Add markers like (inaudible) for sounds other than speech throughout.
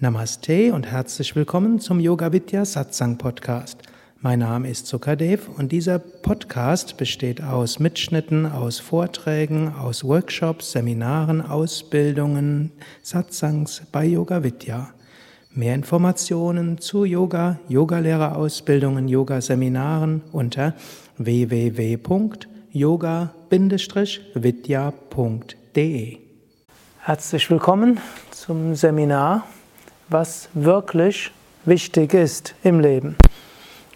Namaste und herzlich willkommen zum Yoga Vidya Satsang Podcast. Mein Name ist Sukadev und dieser Podcast besteht aus Mitschnitten, aus Vorträgen, aus Workshops, Seminaren, Ausbildungen, Satsangs bei Yoga Vidya. Mehr Informationen zu Yoga, Yogalehrerausbildungen, Yoga-Seminaren unter www.yoga-vidya.de. Herzlich willkommen zum Seminar was wirklich wichtig ist im Leben.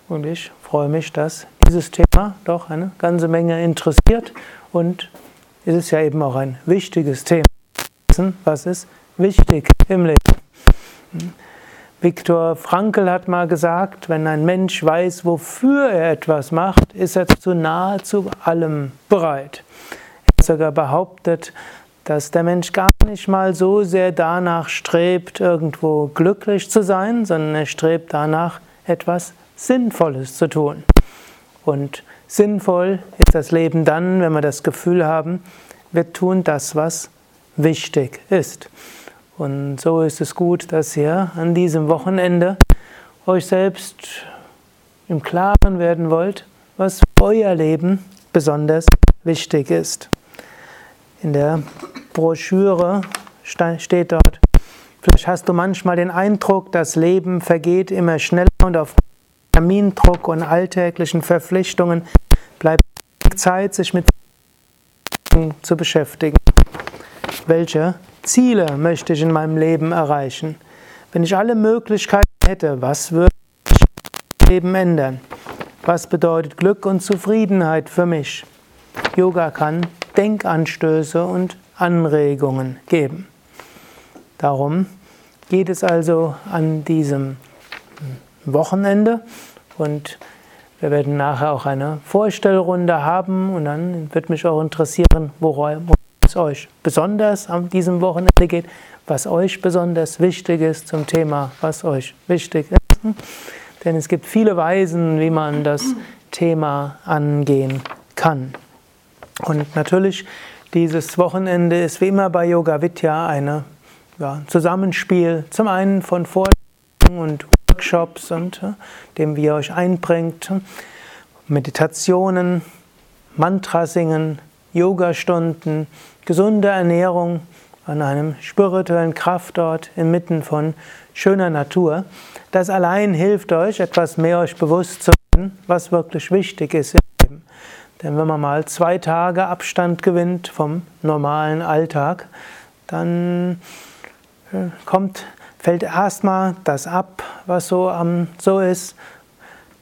Und ich freue mich, dass dieses Thema doch eine ganze Menge interessiert und es ist ja eben auch ein wichtiges Thema. Was ist wichtig im Leben? Viktor Frankl hat mal gesagt, wenn ein Mensch weiß, wofür er etwas macht, ist er zu nahezu allem bereit. Er hat sogar behauptet, dass der Mensch gar nicht mal so sehr danach strebt, irgendwo glücklich zu sein, sondern er strebt danach, etwas Sinnvolles zu tun. Und sinnvoll ist das Leben dann, wenn wir das Gefühl haben, wir tun das, was wichtig ist. Und so ist es gut, dass ihr an diesem Wochenende euch selbst im Klaren werden wollt, was für euer Leben besonders wichtig ist. In der Broschüre steht dort, vielleicht hast du manchmal den Eindruck, das Leben vergeht immer schneller und auf Termindruck und alltäglichen Verpflichtungen bleibt Zeit, sich mit zu beschäftigen. Welche Ziele möchte ich in meinem Leben erreichen? Wenn ich alle Möglichkeiten hätte, was würde ich Leben ändern? Was bedeutet Glück und Zufriedenheit für mich? Yoga kann Denkanstöße und Anregungen geben. Darum geht es also an diesem Wochenende und wir werden nachher auch eine Vorstellrunde haben und dann wird mich auch interessieren, worum es euch besonders an diesem Wochenende geht, was euch besonders wichtig ist zum Thema, was euch wichtig ist. Denn es gibt viele Weisen, wie man das Thema angehen kann. Und natürlich, dieses Wochenende ist wie immer bei Yoga Vidya ein ja, Zusammenspiel. Zum einen von Vorlesungen und Workshops und äh, dem wie ihr euch einbringt, Meditationen, Mantra singen, Yogastunden, gesunde Ernährung an einem spirituellen Kraftort inmitten von schöner Natur. Das allein hilft euch, etwas mehr euch bewusst zu werden, was wirklich wichtig ist denn wenn man mal zwei Tage Abstand gewinnt vom normalen Alltag, dann äh, kommt, fällt erstmal das ab, was so, um, so ist.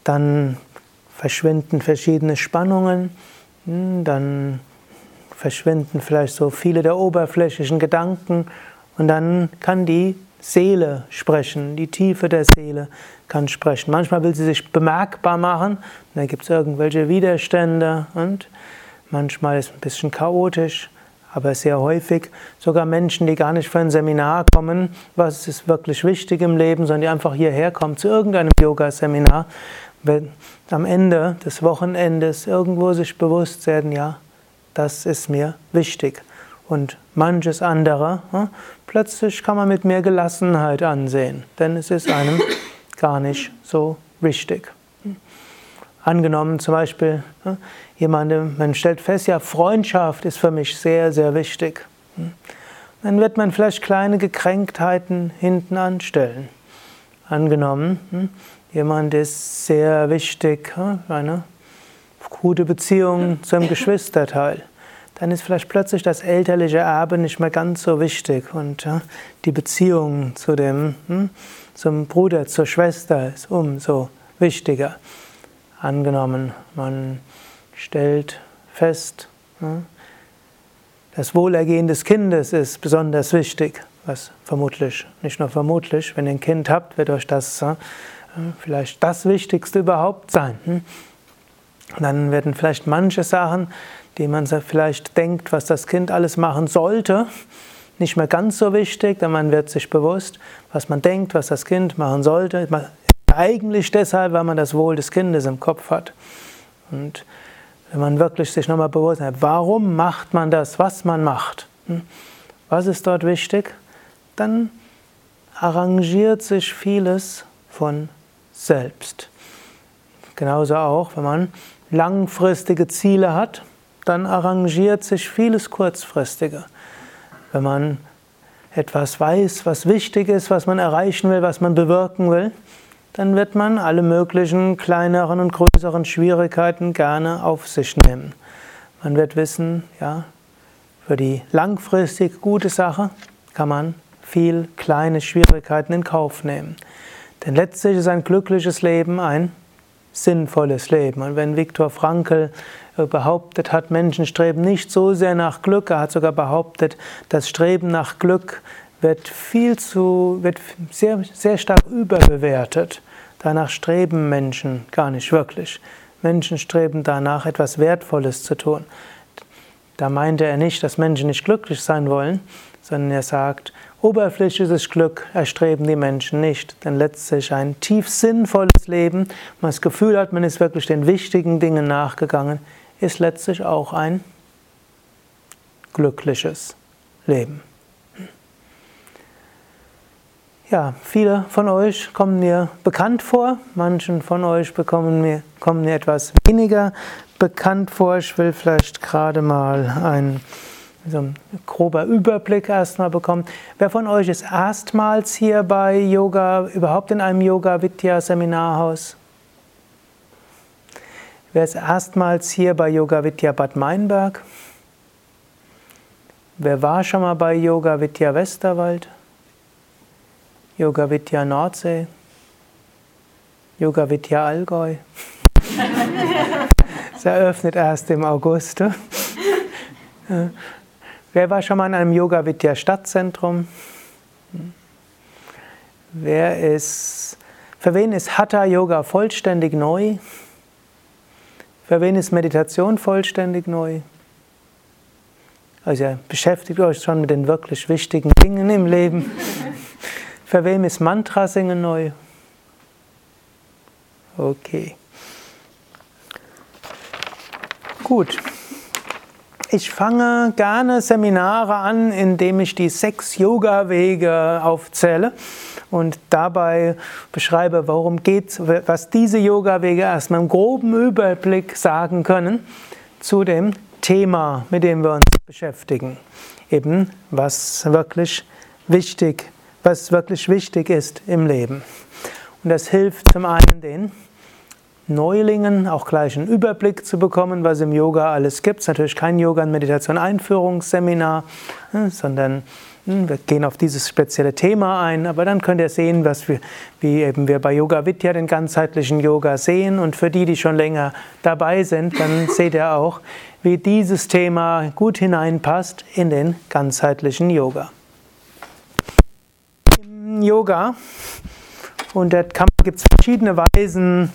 Dann verschwinden verschiedene Spannungen, hm, dann verschwinden vielleicht so viele der oberflächlichen Gedanken und dann kann die Seele sprechen, die Tiefe der Seele kann sprechen. Manchmal will sie sich bemerkbar machen, da gibt es irgendwelche Widerstände und manchmal ist es ein bisschen chaotisch, aber sehr häufig sogar Menschen, die gar nicht für ein Seminar kommen, was ist wirklich wichtig im Leben, sondern die einfach hierher kommen zu irgendeinem Yoga-Seminar, wenn am Ende des Wochenendes irgendwo sich bewusst werden, ja, das ist mir wichtig und manches andere, hm, plötzlich kann man mit mehr Gelassenheit ansehen, denn es ist einem (coughs) gar nicht so wichtig. Angenommen zum Beispiel, hm, jemand, man stellt fest, ja, Freundschaft ist für mich sehr, sehr wichtig. Hm. Dann wird man vielleicht kleine Gekränktheiten hinten anstellen. Angenommen, jemand ist sehr wichtig, eine gute Beziehung zum (coughs) Geschwisterteil dann ist vielleicht plötzlich das elterliche Erbe nicht mehr ganz so wichtig und ja, die Beziehung zu dem, hm, zum Bruder, zur Schwester ist umso wichtiger. Angenommen, man stellt fest, hm, das Wohlergehen des Kindes ist besonders wichtig, was vermutlich, nicht nur vermutlich, wenn ihr ein Kind habt, wird euch das äh, vielleicht das Wichtigste überhaupt sein. Hm? Dann werden vielleicht manche Sachen die man vielleicht denkt, was das Kind alles machen sollte, nicht mehr ganz so wichtig, denn man wird sich bewusst, was man denkt, was das Kind machen sollte. Eigentlich deshalb, weil man das Wohl des Kindes im Kopf hat. Und wenn man wirklich sich nochmal bewusst hat, warum macht man das, was man macht, hm? was ist dort wichtig, dann arrangiert sich vieles von selbst. Genauso auch, wenn man langfristige Ziele hat, dann arrangiert sich vieles kurzfristige. Wenn man etwas weiß, was wichtig ist, was man erreichen will, was man bewirken will, dann wird man alle möglichen kleineren und größeren Schwierigkeiten gerne auf sich nehmen. Man wird wissen, ja, für die langfristig gute Sache kann man viel kleine Schwierigkeiten in Kauf nehmen. Denn letztlich ist ein glückliches Leben ein sinnvolles Leben. Und wenn Viktor Frankl äh, behauptet hat, Menschen streben nicht so sehr nach Glück, er hat sogar behauptet, das Streben nach Glück wird viel zu, wird sehr, sehr stark überbewertet. Danach streben Menschen gar nicht wirklich. Menschen streben danach, etwas Wertvolles zu tun. Da meinte er nicht, dass Menschen nicht glücklich sein wollen, sondern er sagt, oberflächliches Glück erstreben die Menschen nicht, denn letztlich ein tief sinnvolles Leben, man das Gefühl hat, man ist wirklich den wichtigen Dingen nachgegangen, ist letztlich auch ein glückliches Leben. Ja, viele von euch kommen mir bekannt vor, manchen von euch bekommen mir, kommen mir etwas weniger bekannt vor. Ich will vielleicht gerade mal ein so ein grober Überblick erstmal bekommen. Wer von euch ist erstmals hier bei Yoga, überhaupt in einem Yoga Vidya Seminarhaus? Wer ist erstmals hier bei Yoga Vidya Bad Meinberg? Wer war schon mal bei Yoga Vidya Westerwald? Yoga Vidya Nordsee? Yoga Vidya Allgäu? (laughs) Es eröffnet erst im August. (laughs) Wer war schon mal in einem Yoga Vidya Stadtzentrum? Wer ist, für wen ist Hatha Yoga vollständig neu? Für wen ist Meditation vollständig neu? Also ihr beschäftigt euch schon mit den wirklich wichtigen Dingen im Leben. (laughs) Für wen ist Mantra singen neu? Okay. Gut. Ich fange gerne Seminare an, indem ich die sechs Yoga-Wege aufzähle und dabei beschreibe, worum geht was diese Yoga-Wege erstmal im groben Überblick sagen können zu dem Thema, mit dem wir uns beschäftigen. Eben, was wirklich wichtig, was wirklich wichtig ist im Leben. Und das hilft zum einen den Neulingen auch gleich einen Überblick zu bekommen, was im Yoga alles gibt. Es ist natürlich kein Yoga- und Meditation-Einführungsseminar, hm, sondern hm, wir gehen auf dieses spezielle Thema ein, aber dann könnt ihr sehen, was wir, wie eben wir bei Yoga Vidya den ganzheitlichen Yoga sehen. Und für die, die schon länger dabei sind, dann (laughs) seht ihr auch, wie dieses Thema gut hineinpasst in den ganzheitlichen Yoga. Im Yoga und da gibt es verschiedene Weisen,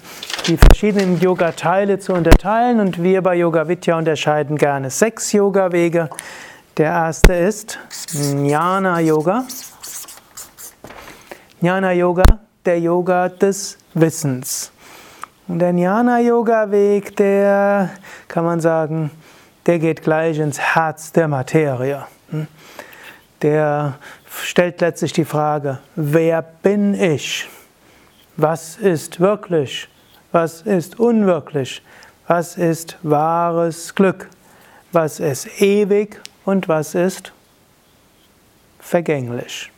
die verschiedenen Yoga-Teile zu unterteilen und wir bei Yoga Vidya unterscheiden gerne sechs Yoga-Wege. Der erste ist Jnana Yoga. Jnana Yoga, der Yoga des Wissens. Und der Jnana Yoga Weg, der kann man sagen, der geht gleich ins Herz der Materie. Hm? Der stellt letztlich die Frage, wer bin ich? Was ist wirklich? was ist unwirklich, was ist wahres Glück, was ist ewig und was ist vergänglich.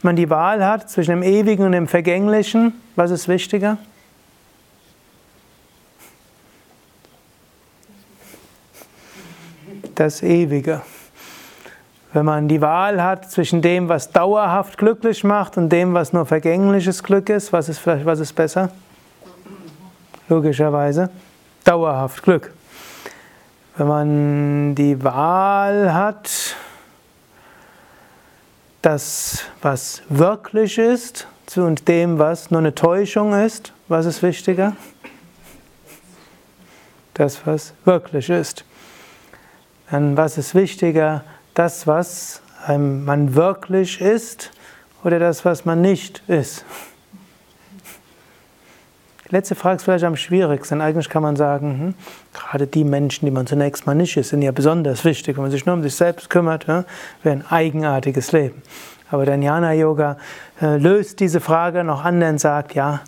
Wenn man die Wahl hat zwischen dem Ewigen und dem Vergänglichen, was ist wichtiger? Das Ewige. Wenn man die Wahl hat zwischen dem, was dauerhaft glücklich macht und dem, was nur vergängliches Glück ist, was ist vielleicht was ist besser? logischerweise dauerhaft Glück. Wenn man die Wahl hat, das, was wirklich ist, und dem, was nur eine Täuschung ist, was ist wichtiger? Das, was wirklich ist. Dann, was ist wichtiger? Das, was man wirklich ist oder das, was man nicht ist? letzte Frage ist vielleicht am schwierigsten. Eigentlich kann man sagen, hm, gerade die Menschen, die man zunächst mal nicht ist, sind ja besonders wichtig. Wenn man sich nur um sich selbst kümmert, ja, wäre ein eigenartiges Leben. Aber der Jnana-Yoga äh, löst diese Frage noch an und sagt, ja,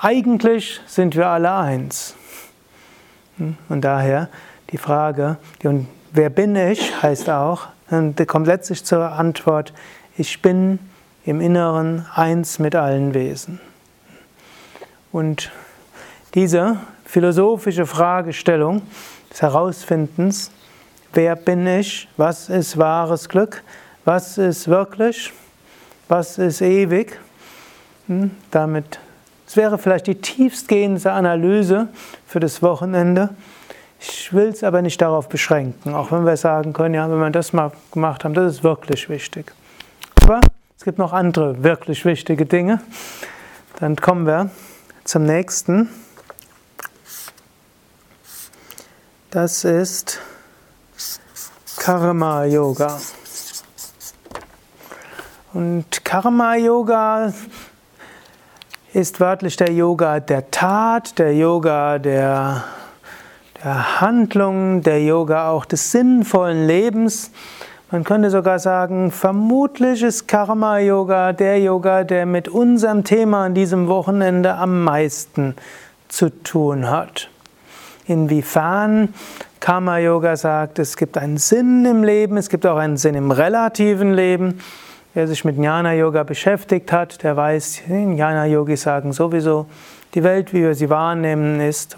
eigentlich sind wir alle eins. Hm? Und daher die Frage, und wer bin ich, heißt auch, und kommt letztlich zur Antwort, ich bin im Inneren eins mit allen Wesen. Und diese philosophische Fragestellung des Herausfindens, wer bin ich, was ist wahres Glück, was ist wirklich, was ist ewig, hm, damit, es wäre vielleicht die tiefstgehende Analyse für das Wochenende. Ich will es aber nicht darauf beschränken, auch wenn wir sagen können, ja, wenn wir das mal gemacht haben, das ist wirklich wichtig. Aber es gibt noch andere wirklich wichtige Dinge. Dann kommen wir zum nächsten. Das ist Karma Yoga. Und Karma Yoga ist wörtlich der Yoga der Tat, der Yoga der, der Handlung, der Yoga auch des sinnvollen Lebens. Man könnte sogar sagen, vermutlich ist Karma Yoga der Yoga, der mit unserem Thema an diesem Wochenende am meisten zu tun hat. Inwiefern Karma Yoga sagt, es gibt einen Sinn im Leben, es gibt auch einen Sinn im relativen Leben. Wer sich mit Jnana Yoga beschäftigt hat, der weiß, Jnana Yogis sagen sowieso, die Welt, wie wir sie wahrnehmen, ist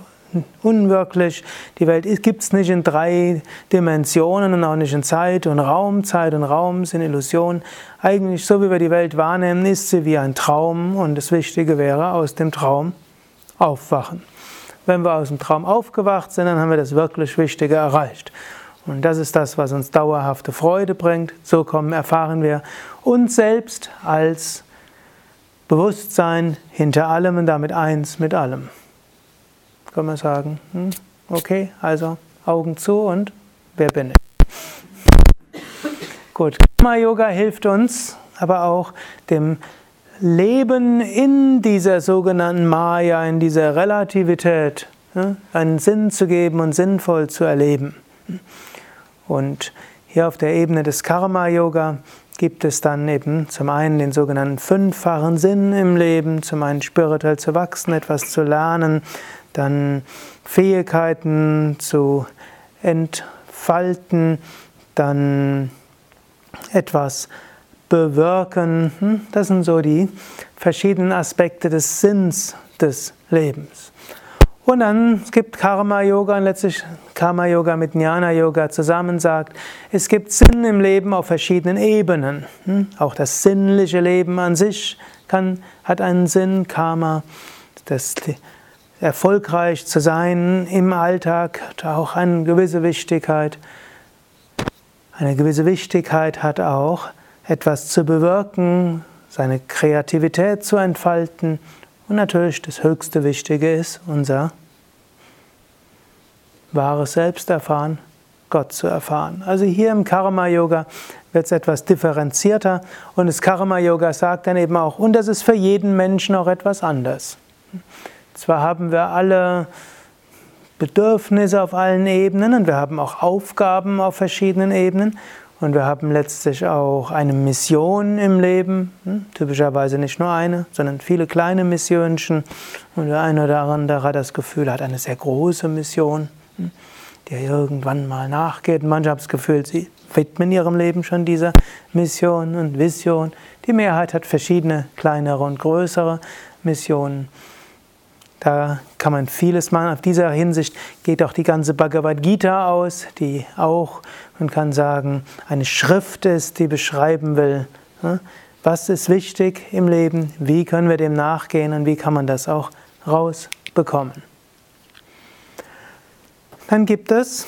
unwirklich. Die Welt gibt es nicht in drei Dimensionen und auch nicht in Zeit und Raum. Zeit und Raum sind Illusionen. Eigentlich, so wie wir die Welt wahrnehmen, ist sie wie ein Traum und das Wichtige wäre, aus dem Traum aufwachen. Wenn wir aus dem Traum aufgewacht sind, dann haben wir das wirklich Wichtige erreicht. Und das ist das, was uns dauerhafte Freude bringt. So kommen, erfahren wir uns selbst als Bewusstsein hinter allem und damit eins mit allem kann man sagen, hm, okay, also Augen zu und wer bin ich? Gut, Karma Yoga hilft uns aber auch dem Leben in dieser sogenannten Maya, in dieser Relativität, einen Sinn zu geben und sinnvoll zu erleben. Und hier auf der Ebene des Karma Yoga gibt es dann eben zum einen den sogenannten fünffachen Sinn im Leben, zum einen spirituell zu wachsen, etwas zu lernen, dann Fähigkeiten zu entfalten, dann etwas bewirken. Hm? Das sind so die verschiedenen Aspekte des Sinns des Lebens. Und dann gibt Karma Yoga und letztlich Karma Yoga mit Jnana Yoga zusammen sagt, es gibt Sinn im Leben auf verschiedenen Ebenen. Hm? Auch das sinnliche Leben an sich kann, hat einen Sinn, Karma. Das, erfolgreich zu sein im Alltag hat auch eine gewisse Wichtigkeit. Eine gewisse Wichtigkeit hat auch etwas zu bewirken, seine Kreativität zu entfalten und natürlich das höchste Wichtige ist unser wahres Selbst erfahren, Gott zu erfahren. Also hier im Karma Yoga wird es etwas differenzierter und das Karma Yoga sagt dann eben auch, und das ist für jeden Menschen auch etwas anders. Zwar haben wir alle Bedürfnisse auf allen Ebenen und wir haben auch Aufgaben auf verschiedenen Ebenen und wir haben letztlich auch eine Mission im Leben, hm? typischerweise nicht nur eine, sondern viele kleine Missionchen und der eine oder andere hat das Gefühl, hat eine sehr große Mission, hm? die irgendwann mal nachgeht. Manche haben das Gefühl, sie widmen ihrem Leben schon dieser Mission und Vision. Die Mehrheit hat verschiedene kleinere und größere Missionen. Da kann man vieles machen. Auf dieser Hinsicht geht auch die ganze Bhagavad Gita aus, die auch, man kann sagen, eine Schrift ist, die beschreiben will, ne, was ist wichtig im Leben, wie können wir dem nachgehen und wie kann man das auch rausbekommen. Dann gibt es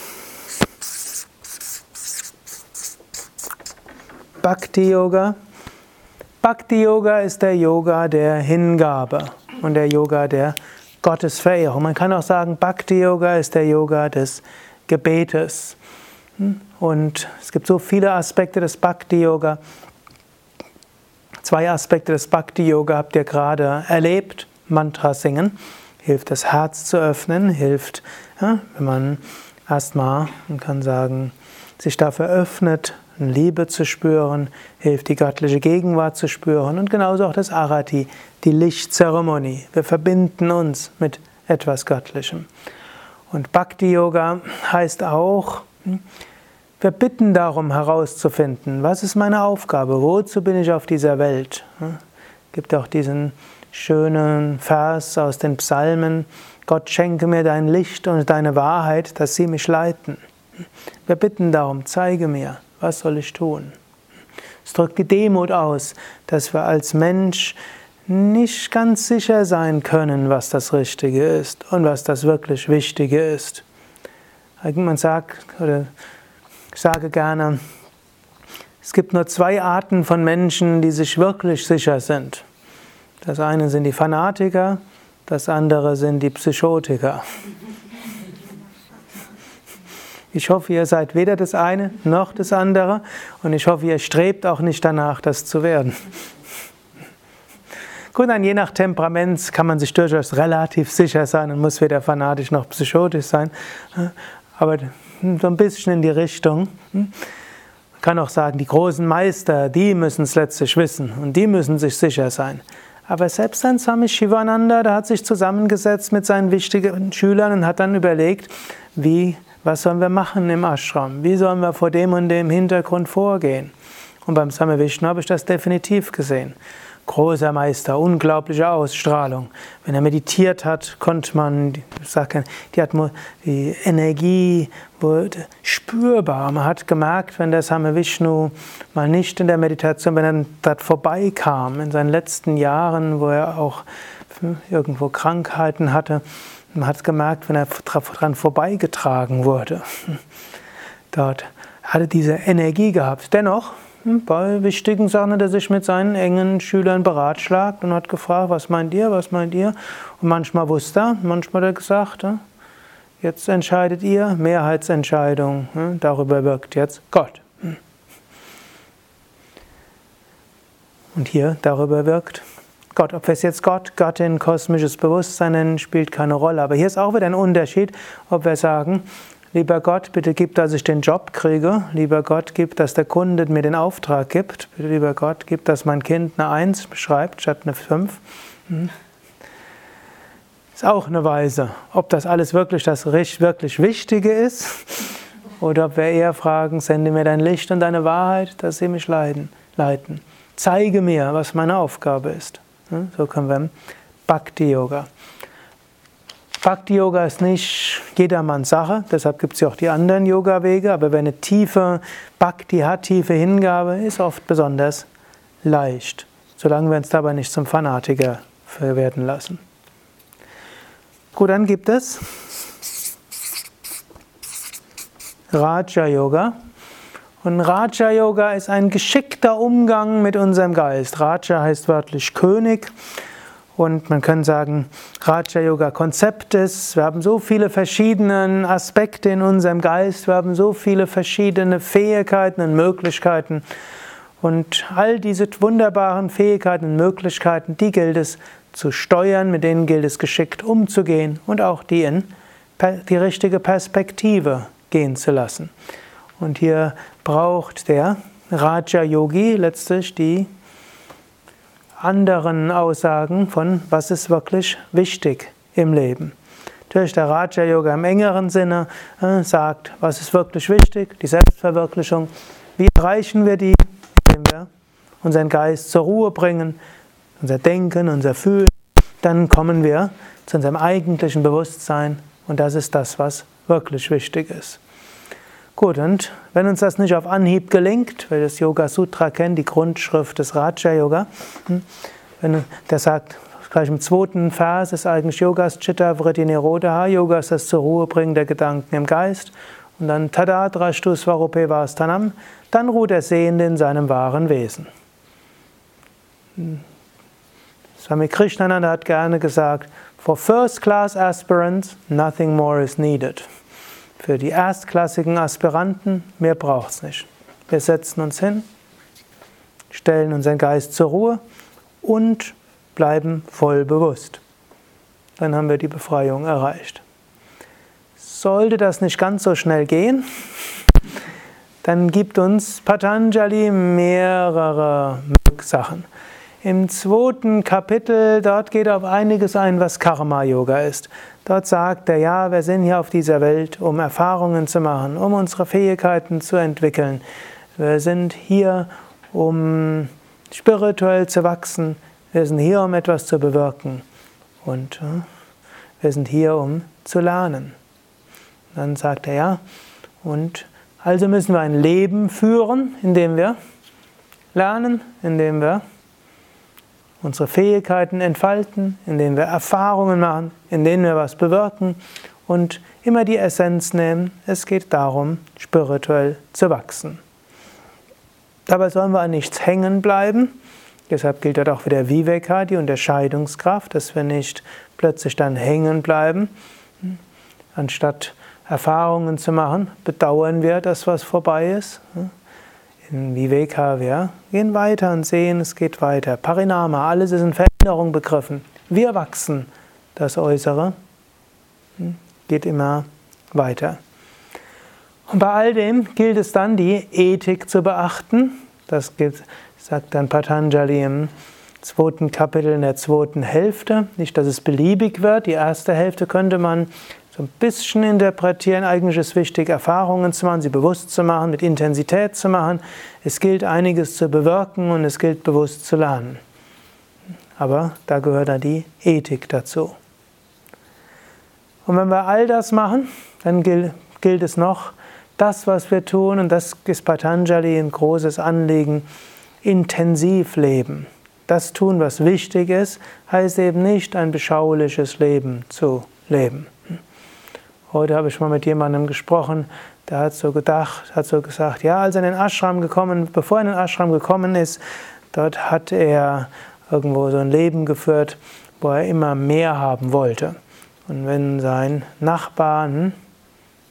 Bhakti Yoga. Bhakti Yoga ist der Yoga der Hingabe und der Yoga der Gottes Verehrung. Man kann auch sagen, Bhakti Yoga ist der Yoga des Gebetes. Und es gibt so viele Aspekte des Bhakti Yoga. Zwei Aspekte des Bhakti Yoga habt ihr gerade erlebt. Mantra singen hilft das Herz zu öffnen, hilft, ja, wenn man erstmal man kann sagen, sich dafür öffnet, Liebe zu spüren, hilft die göttliche Gegenwart zu spüren und genauso auch das Arati, die Lichtzeremonie. Wir verbinden uns mit etwas Göttlichem. Und Bhakti Yoga heißt auch, wir bitten darum herauszufinden, was ist meine Aufgabe, wozu bin ich auf dieser Welt. Es gibt auch diesen schönen Vers aus den Psalmen, Gott schenke mir dein Licht und deine Wahrheit, dass sie mich leiten. Wir bitten darum, zeige mir, was soll ich tun? Es drückt die Demut aus, dass wir als Mensch nicht ganz sicher sein können, was das Richtige ist und was das wirklich Wichtige ist. Man sagt, oder ich sage gerne, es gibt nur zwei Arten von Menschen, die sich wirklich sicher sind. Das eine sind die Fanatiker das andere sind die Psychotiker. Ich hoffe, ihr seid weder das eine noch das andere und ich hoffe, ihr strebt auch nicht danach, das zu werden. Gut, dann je nach Temperament kann man sich durchaus relativ sicher sein und muss weder fanatisch noch psychotisch sein, aber so ein bisschen in die Richtung. Man kann auch sagen, die großen Meister, die müssen es letztlich wissen und die müssen sich sicher sein. Aber selbst ein Swami Shivananda, der hat sich zusammengesetzt mit seinen wichtigen Schülern und hat dann überlegt, wie, was sollen wir machen im Ashram? Wie sollen wir vor dem und dem Hintergrund vorgehen? Und beim Swami Vishnu habe ich das definitiv gesehen großer Meister, unglaubliche Ausstrahlung. Wenn er meditiert hat, konnte man, die, die Energie wurde spürbar. Man hat gemerkt, wenn der Same Vishnu mal nicht in der Meditation, wenn er dort vorbeikam, in seinen letzten Jahren, wo er auch irgendwo Krankheiten hatte, man hat gemerkt, wenn er daran vorbeigetragen wurde. Dort hatte diese Energie gehabt. Dennoch, bei wichtigen Sachen hat er sich mit seinen engen Schülern beratschlagt und hat gefragt, was meint ihr, was meint ihr? Und manchmal wusste er, manchmal hat er gesagt, jetzt entscheidet ihr, Mehrheitsentscheidung, darüber wirkt jetzt Gott. Und hier darüber wirkt Gott. Ob wir es jetzt Gott, Gattin, kosmisches Bewusstsein nennen, spielt keine Rolle. Aber hier ist auch wieder ein Unterschied, ob wir sagen, Lieber Gott, bitte gib, dass ich den Job kriege. Lieber Gott, gib, dass der Kunde mir den Auftrag gibt. Lieber Gott, gib, dass mein Kind eine 1 schreibt statt eine 5. Hm. Ist auch eine Weise, ob das alles wirklich das wirklich Wichtige ist (laughs) oder ob wir eher fragen, sende mir dein Licht und deine Wahrheit, dass sie mich leiten. Zeige mir, was meine Aufgabe ist. Hm. So können wir Bhakti-Yoga. Bhakti Yoga ist nicht jedermanns Sache, deshalb gibt es ja auch die anderen Yoga-Wege, aber wer eine tiefe Bhakti hat, tiefe Hingabe, ist oft besonders leicht, solange wir uns dabei nicht zum Fanatiker werden lassen. Gut, dann gibt es Raja Yoga. Und Raja Yoga ist ein geschickter Umgang mit unserem Geist. Raja heißt wörtlich König. Und man kann sagen, Raja Yoga Konzept ist, wir haben so viele verschiedene Aspekte in unserem Geist, wir haben so viele verschiedene Fähigkeiten und Möglichkeiten. Und all diese wunderbaren Fähigkeiten und Möglichkeiten, die gilt es zu steuern, mit denen gilt es geschickt umzugehen und auch die in die richtige Perspektive gehen zu lassen. Und hier braucht der Raja Yogi letztlich die anderen Aussagen von, was ist wirklich wichtig im Leben. Natürlich der Raja Yoga im engeren Sinne äh, sagt, was ist wirklich wichtig, die Selbstverwirklichung. Wie erreichen wir die? Indem wir unseren Geist zur Ruhe bringen, unser Denken, unser Fühlen. Dann kommen wir zu unserem eigentlichen Bewusstsein und das ist das, was wirklich wichtig ist. Gut, und wenn uns das nicht auf Anhieb gelingt, wer das Yoga Sutra kennt, die Grundschrift des Raja Yoga, hm, wenn der sagt, gleich im zweiten Vers ist eigentlich Yogas Chitta Vritti Nirodha, Yoga ist das zur Ruhe bringen der Gedanken im Geist, und dann Tadadrashtu Svarupe Vastanam, dann ruht der Sehende in seinem wahren Wesen. Hm. Swami Krishnananda hat gerne gesagt, for first class aspirants, nothing more is needed. Für die erstklassigen Aspiranten, mehr braucht es nicht. Wir setzen uns hin, stellen unseren Geist zur Ruhe und bleiben voll bewusst. Dann haben wir die Befreiung erreicht. Sollte das nicht ganz so schnell gehen, dann gibt uns Patanjali mehrere Sachen. Im zweiten Kapitel, dort geht auf einiges ein, was Karma-Yoga ist. Dort sagt er, ja, wir sind hier auf dieser Welt, um Erfahrungen zu machen, um unsere Fähigkeiten zu entwickeln. Wir sind hier, um spirituell zu wachsen. Wir sind hier, um etwas zu bewirken. Und äh, wir sind hier, um zu lernen. Dann sagt er, ja, und also müssen wir ein Leben führen, in dem wir lernen, in dem wir unsere Fähigkeiten entfalten, in dem wir Erfahrungen machen, in denen wir was bewirken und immer die Essenz nehmen. Es geht darum, spirituell zu wachsen. Dabei sollen wir an nichts hängen bleiben. Deshalb gilt dort auch wieder Viveka, die Unterscheidungskraft, dass wir nicht plötzlich dann hängen bleiben. Anstatt Erfahrungen zu machen, bedauern wir das, was vorbei ist. In Viveka, wir gehen weiter und sehen, es geht weiter. Parinama, alles ist in Veränderung begriffen. Wir wachsen. Das Äußere hm, geht immer weiter. Und bei all dem gilt es dann, die Ethik zu beachten. Das sagt dann Patanjali im zweiten Kapitel in der zweiten Hälfte. Nicht, dass es beliebig wird. Die erste Hälfte könnte man so ein bisschen interpretieren. Eigentlich ist wichtig, Erfahrungen zu machen, sie bewusst zu machen, mit Intensität zu machen. Es gilt einiges zu bewirken und es gilt bewusst zu lernen. Aber da gehört dann die Ethik dazu. Und wenn wir all das machen, dann gilt, gilt es noch, das, was wir tun, und das ist Patanjali ein großes Anliegen, intensiv leben. Das tun, was wichtig ist, heißt eben nicht, ein beschauliches Leben zu leben. Heute habe ich mal mit jemandem gesprochen, der hat so gedacht, hat so gesagt, ja, als er in den Ashram gekommen, bevor er in den Ashram gekommen ist, dort hat er irgendwo so ein Leben geführt, wo er immer mehr haben wollte. Und wenn sein Nachbar einen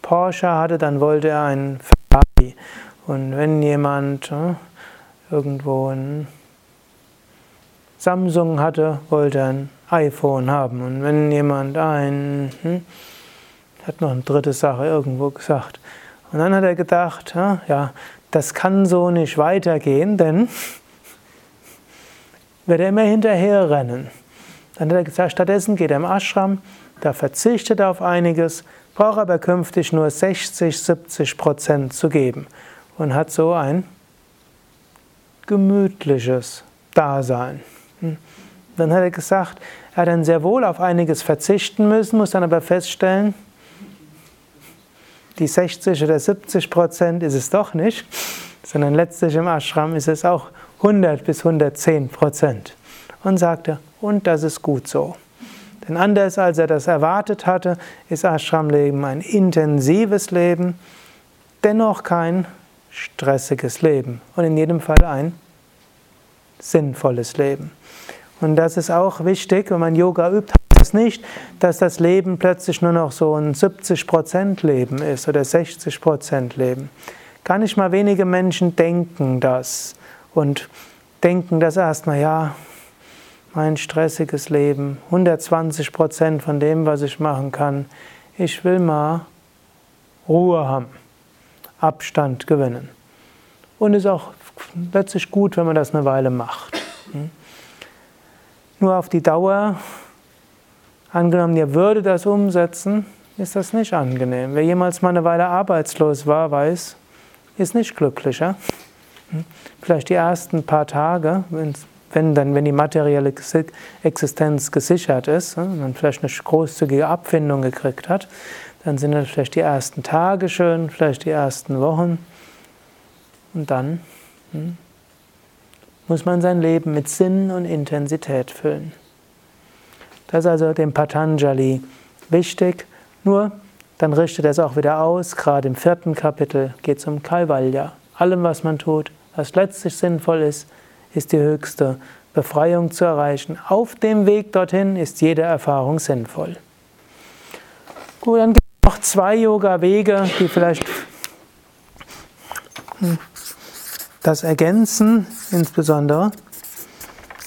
Porsche hatte, dann wollte er einen Ferrari. Und wenn jemand äh, irgendwo ein Samsung hatte, wollte er ein iPhone haben. Und wenn jemand ein hm, hat noch eine dritte Sache irgendwo gesagt. Und dann hat er gedacht, ja, das kann so nicht weitergehen, denn (laughs) wird er immer hinterher rennen. Dann hat er gesagt, stattdessen geht er im Ashram, da verzichtet er auf einiges, braucht aber künftig nur 60, 70 Prozent zu geben und hat so ein gemütliches Dasein. Hm. Dann hat er gesagt, er hat dann sehr wohl auf einiges verzichten müssen, muss dann aber feststellen, die 60 oder 70 Prozent ist es doch nicht, sondern letztlich im Ashram ist es auch 100 bis 110 Prozent. Und sagte, und das ist gut so. Denn anders als er das erwartet hatte, ist Ashram-Leben ein intensives Leben, dennoch kein stressiges Leben und in jedem Fall ein sinnvolles Leben. Und das ist auch wichtig, wenn man Yoga übt, es nicht, dass das Leben plötzlich nur noch so ein 70% Leben ist oder 60% Leben. Gar nicht mal wenige Menschen denken das und denken das erstmal, ja, mein stressiges Leben, 120% von dem, was ich machen kann. Ich will mal Ruhe haben, Abstand gewinnen. Und ist auch plötzlich gut, wenn man das eine Weile macht. Hm? Nur auf die Dauer Angenommen, ihr würdet das umsetzen, ist das nicht angenehm. Wer jemals mal eine Weile arbeitslos war, weiß, ist nicht glücklicher. Hm? Vielleicht die ersten paar Tage, wenn, dann, wenn die materielle Existenz gesichert ist, hm, man vielleicht eine großzügige Abfindung gekriegt hat, dann sind das vielleicht die ersten Tage schön, vielleicht die ersten Wochen. Und dann hm, muss man sein Leben mit Sinn und Intensität füllen. Das ist also dem Patanjali wichtig. Nur dann richtet er es auch wieder aus. Gerade im vierten Kapitel geht es um Kaivalya. Allem, was man tut, was letztlich sinnvoll ist, ist die höchste Befreiung zu erreichen. Auf dem Weg dorthin ist jede Erfahrung sinnvoll. Gut, dann gibt es noch zwei Yoga-Wege, die vielleicht das ergänzen, insbesondere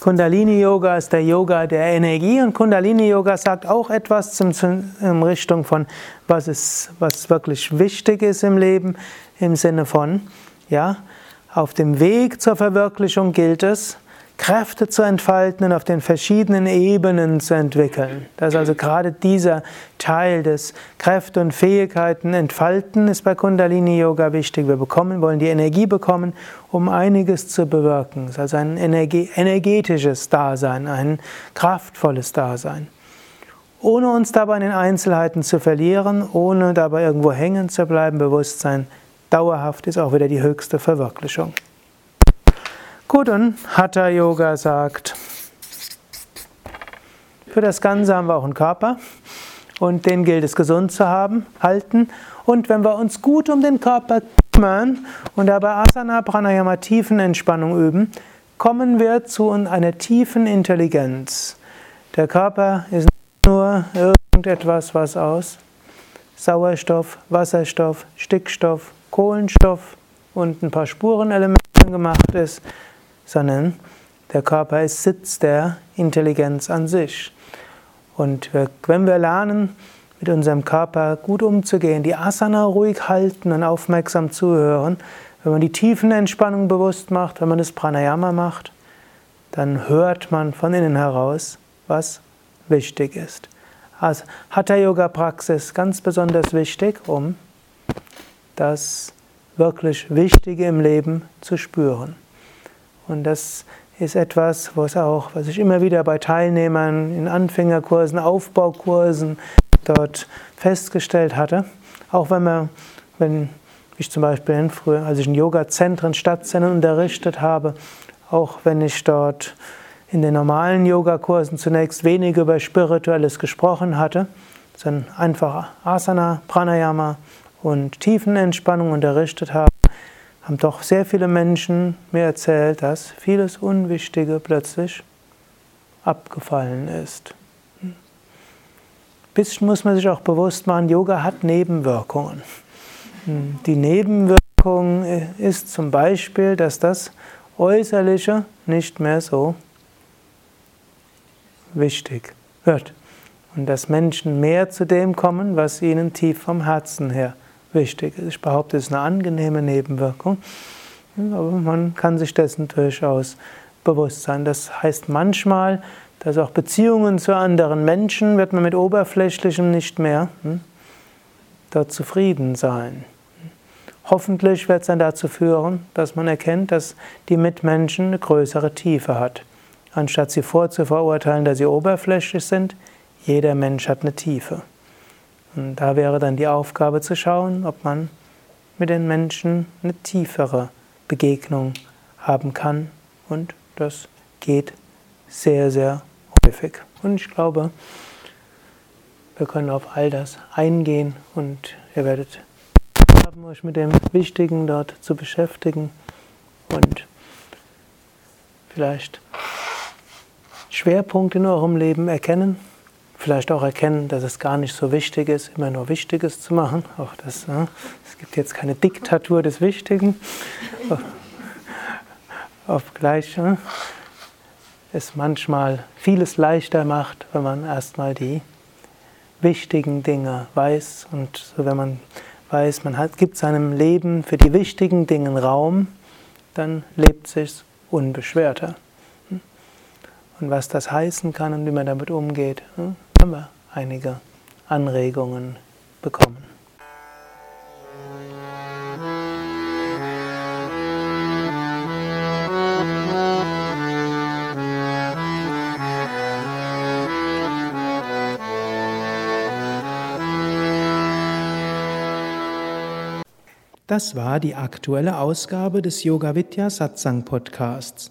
Kundalini Yoga ist der Yoga der Energie und Kundalini Yoga sagt auch etwas zum, in Richtung von was ist, was wirklich wichtig ist im Leben im Sinne von ja, auf dem Weg zur Verwirklichung gilt es Kräfte zu entfalten und auf den verschiedenen Ebenen zu entwickeln. Das ist also gerade dieser Teil des Kräfte und Fähigkeiten entfalten ist bei Kundalini Yoga wichtig. Wir bekommen, wollen die Energie bekommen, um einiges zu bewirken. Es ist also ein energetisches Dasein, ein kraftvolles Dasein. Ohne uns dabei in den Einzelheiten zu verlieren, ohne dabei irgendwo hängen zu bleiben, Bewusstsein dauerhaft ist auch wieder die höchste Verwirklichung. Gut, und Hatha Yoga sagt, für das Ganze haben wir auch einen Körper und den gilt es gesund zu haben, halten. Und wenn wir uns gut um den Körper kümmern und dabei Asana, Pranayama, Tiefenentspannung üben, kommen wir zu einer tiefen Intelligenz. Der Körper ist nur irgendetwas, was aus Sauerstoff, Wasserstoff, Stickstoff, Kohlenstoff und ein paar Spurenelementen gemacht ist, sondern der Körper ist Sitz der Intelligenz an sich. Und wenn wir lernen, mit unserem Körper gut umzugehen, die Asana ruhig halten und aufmerksam zuhören, wenn man die tiefen Entspannung bewusst macht, wenn man das Pranayama macht, dann hört man von innen heraus, was wichtig ist. Also Hatha Yoga Praxis ganz besonders wichtig, um das wirklich Wichtige im Leben zu spüren. Und das ist etwas, was auch, was ich immer wieder bei Teilnehmern in Anfängerkursen, Aufbaukursen dort festgestellt hatte. Auch wenn man, wenn ich zum Beispiel früher, als ich in Yoga-Zentren, Stadtzentren unterrichtet habe, auch wenn ich dort in den normalen Yogakursen zunächst wenig über Spirituelles gesprochen hatte, sondern einfach Asana, Pranayama und Tiefenentspannung unterrichtet habe, haben doch sehr viele Menschen mir erzählt, dass vieles Unwichtige plötzlich abgefallen ist. Bisschen muss man sich auch bewusst machen, Yoga hat Nebenwirkungen. Die Nebenwirkung ist zum Beispiel, dass das Äußerliche nicht mehr so wichtig wird und dass Menschen mehr zu dem kommen, was ihnen tief vom Herzen her wichtig ist. Ich behaupte, es ist eine angenehme Nebenwirkung, aber man kann sich dessen durchaus bewusst sein. Das heißt manchmal, dass auch Beziehungen zu anderen Menschen wird man mit Oberflächlichem nicht mehr hm, dort zufrieden sein. Hoffentlich wird es dann dazu führen, dass man erkennt, dass die Mitmenschen eine größere Tiefe hat. Anstatt sie vorzuverurteilen, dass sie oberflächlich sind, jeder Mensch hat eine Tiefe. Und da wäre dann die Aufgabe zu schauen, ob man mit den Menschen eine tiefere Begegnung haben kann. Und das geht sehr, sehr häufig. Und ich glaube, wir können auf all das eingehen und ihr werdet haben, euch mit dem Wichtigen dort zu beschäftigen und vielleicht Schwerpunkte in eurem Leben erkennen vielleicht auch erkennen, dass es gar nicht so wichtig ist, immer nur Wichtiges zu machen. Auch das, ne? es gibt jetzt keine Diktatur des Wichtigen. Obgleich ne? es manchmal vieles leichter macht, wenn man erstmal die wichtigen Dinge weiß und wenn man weiß, man hat, gibt seinem Leben für die wichtigen Dinge Raum, dann lebt sich unbeschwerter. Und was das heißen kann und wie man damit umgeht, hm, haben wir einige Anregungen bekommen. Das war die aktuelle Ausgabe des Yoga Vidya Satsang Podcasts.